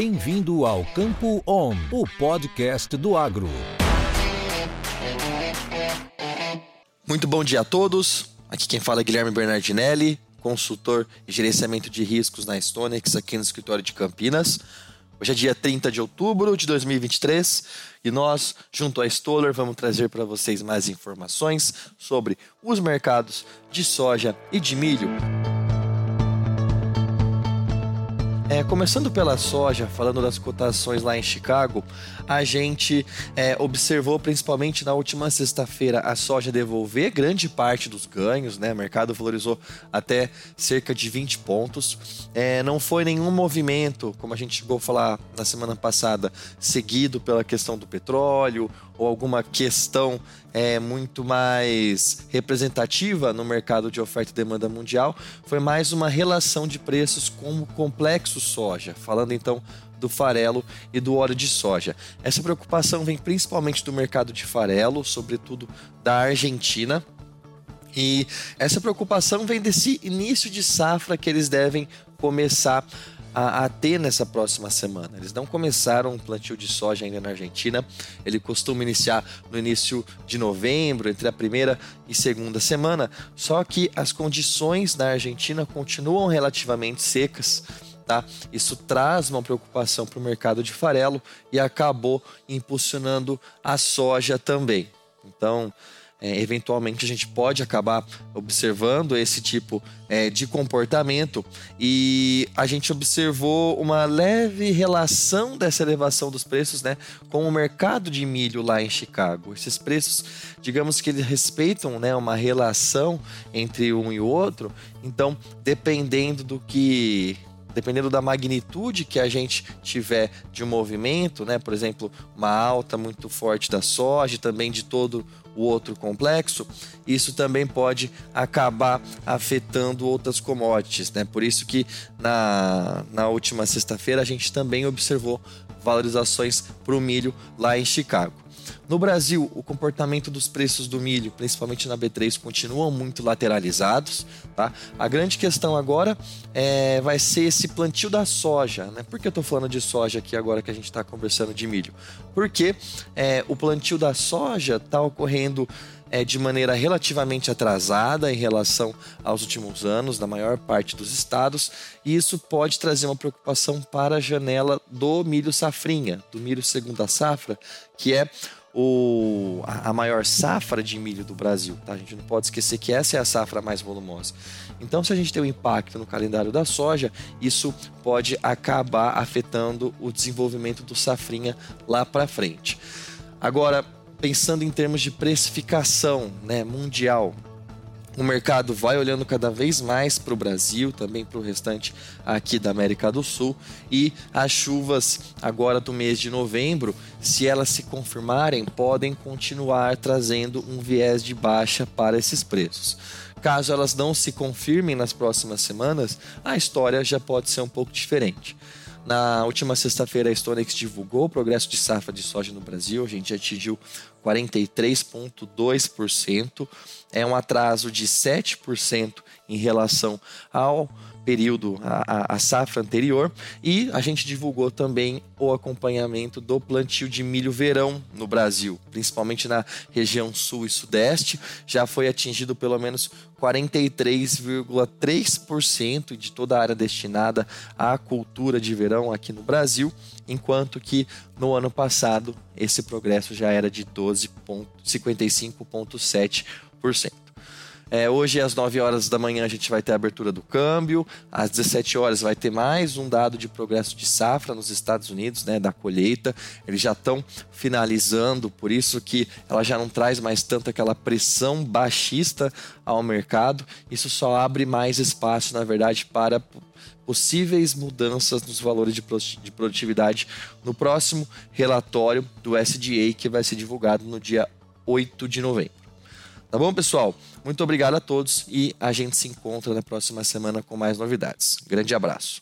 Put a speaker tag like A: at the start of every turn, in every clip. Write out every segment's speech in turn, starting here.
A: Bem-vindo ao Campo On, o podcast do agro.
B: Muito bom dia a todos. Aqui quem fala é Guilherme Bernardinelli, consultor em gerenciamento de riscos na Stonex aqui no escritório de Campinas. Hoje é dia 30 de outubro de 2023 e nós, junto à Stoller, vamos trazer para vocês mais informações sobre os mercados de soja e de milho. É, começando pela soja, falando das cotações lá em Chicago, a gente é, observou principalmente na última sexta-feira a soja devolver grande parte dos ganhos, né? O mercado valorizou até cerca de 20 pontos. É, não foi nenhum movimento, como a gente chegou a falar na semana passada, seguido pela questão do petróleo ou alguma questão é, muito mais representativa no mercado de oferta e demanda mundial, foi mais uma relação de preços com o complexo soja, falando então do farelo e do óleo de soja. Essa preocupação vem principalmente do mercado de farelo, sobretudo da Argentina, e essa preocupação vem desse início de safra que eles devem começar a, ter nessa próxima semana. Eles não começaram um plantio de soja ainda na Argentina. Ele costuma iniciar no início de novembro, entre a primeira e segunda semana. Só que as condições na Argentina continuam relativamente secas. Tá? Isso traz uma preocupação para o mercado de farelo e acabou impulsionando a soja também. Então, é, eventualmente a gente pode acabar observando esse tipo é, de comportamento e a gente observou uma leve relação dessa elevação dos preços né, com o mercado de milho lá em Chicago. Esses preços, digamos que eles respeitam né, uma relação entre um e outro, então dependendo do que dependendo da magnitude que a gente tiver de um movimento, né, por exemplo, uma alta muito forte da soja, também de todo o outro complexo, isso também pode acabar afetando outras commodities, né? Por isso que na, na última sexta-feira a gente também observou valorizações para o milho lá em Chicago. No Brasil, o comportamento dos preços do milho, principalmente na B3, continuam muito lateralizados. Tá? A grande questão agora é, vai ser esse plantio da soja. Né? Por que eu estou falando de soja aqui agora que a gente está conversando de milho? Porque é, o plantio da soja está ocorrendo é, de maneira relativamente atrasada em relação aos últimos anos, na maior parte dos estados, e isso pode trazer uma preocupação para a janela do milho safrinha, do milho segunda safra, que é o, a, maior safra de milho do Brasil. Tá? A gente não pode esquecer que essa é a safra mais volumosa. Então, se a gente tem um impacto no calendário da soja, isso pode acabar afetando o desenvolvimento do safrinha lá para frente. Agora, pensando em termos de precificação né, mundial, o mercado vai olhando cada vez mais para o Brasil, também para o restante aqui da América do Sul. E as chuvas agora do mês de novembro, se elas se confirmarem, podem continuar trazendo um viés de baixa para esses preços. Caso elas não se confirmem nas próximas semanas, a história já pode ser um pouco diferente. Na última sexta-feira, a Stonex divulgou o progresso de safra de soja no Brasil. A gente atingiu 43,2%. É um atraso de 7% em relação ao período, a, a, safra anterior, e a gente divulgou também o acompanhamento do plantio de milho verão no Brasil, principalmente na região sul e sudeste, já foi atingido pelo menos 43,3% de toda a área destinada à cultura de verão aqui no Brasil, enquanto que no ano passado esse progresso já era de 12,55,7%. É, hoje, às 9 horas da manhã, a gente vai ter a abertura do câmbio. Às 17 horas, vai ter mais um dado de progresso de safra nos Estados Unidos, né, da colheita. Eles já estão finalizando, por isso que ela já não traz mais tanto aquela pressão baixista ao mercado. Isso só abre mais espaço, na verdade, para possíveis mudanças nos valores de produtividade no próximo relatório do SDA, que vai ser divulgado no dia 8 de novembro. Tá bom, pessoal? Muito obrigado a todos e a gente se encontra na próxima semana com mais novidades. Grande abraço.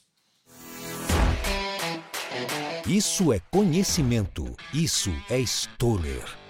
A: Isso é conhecimento. Isso é Stoller.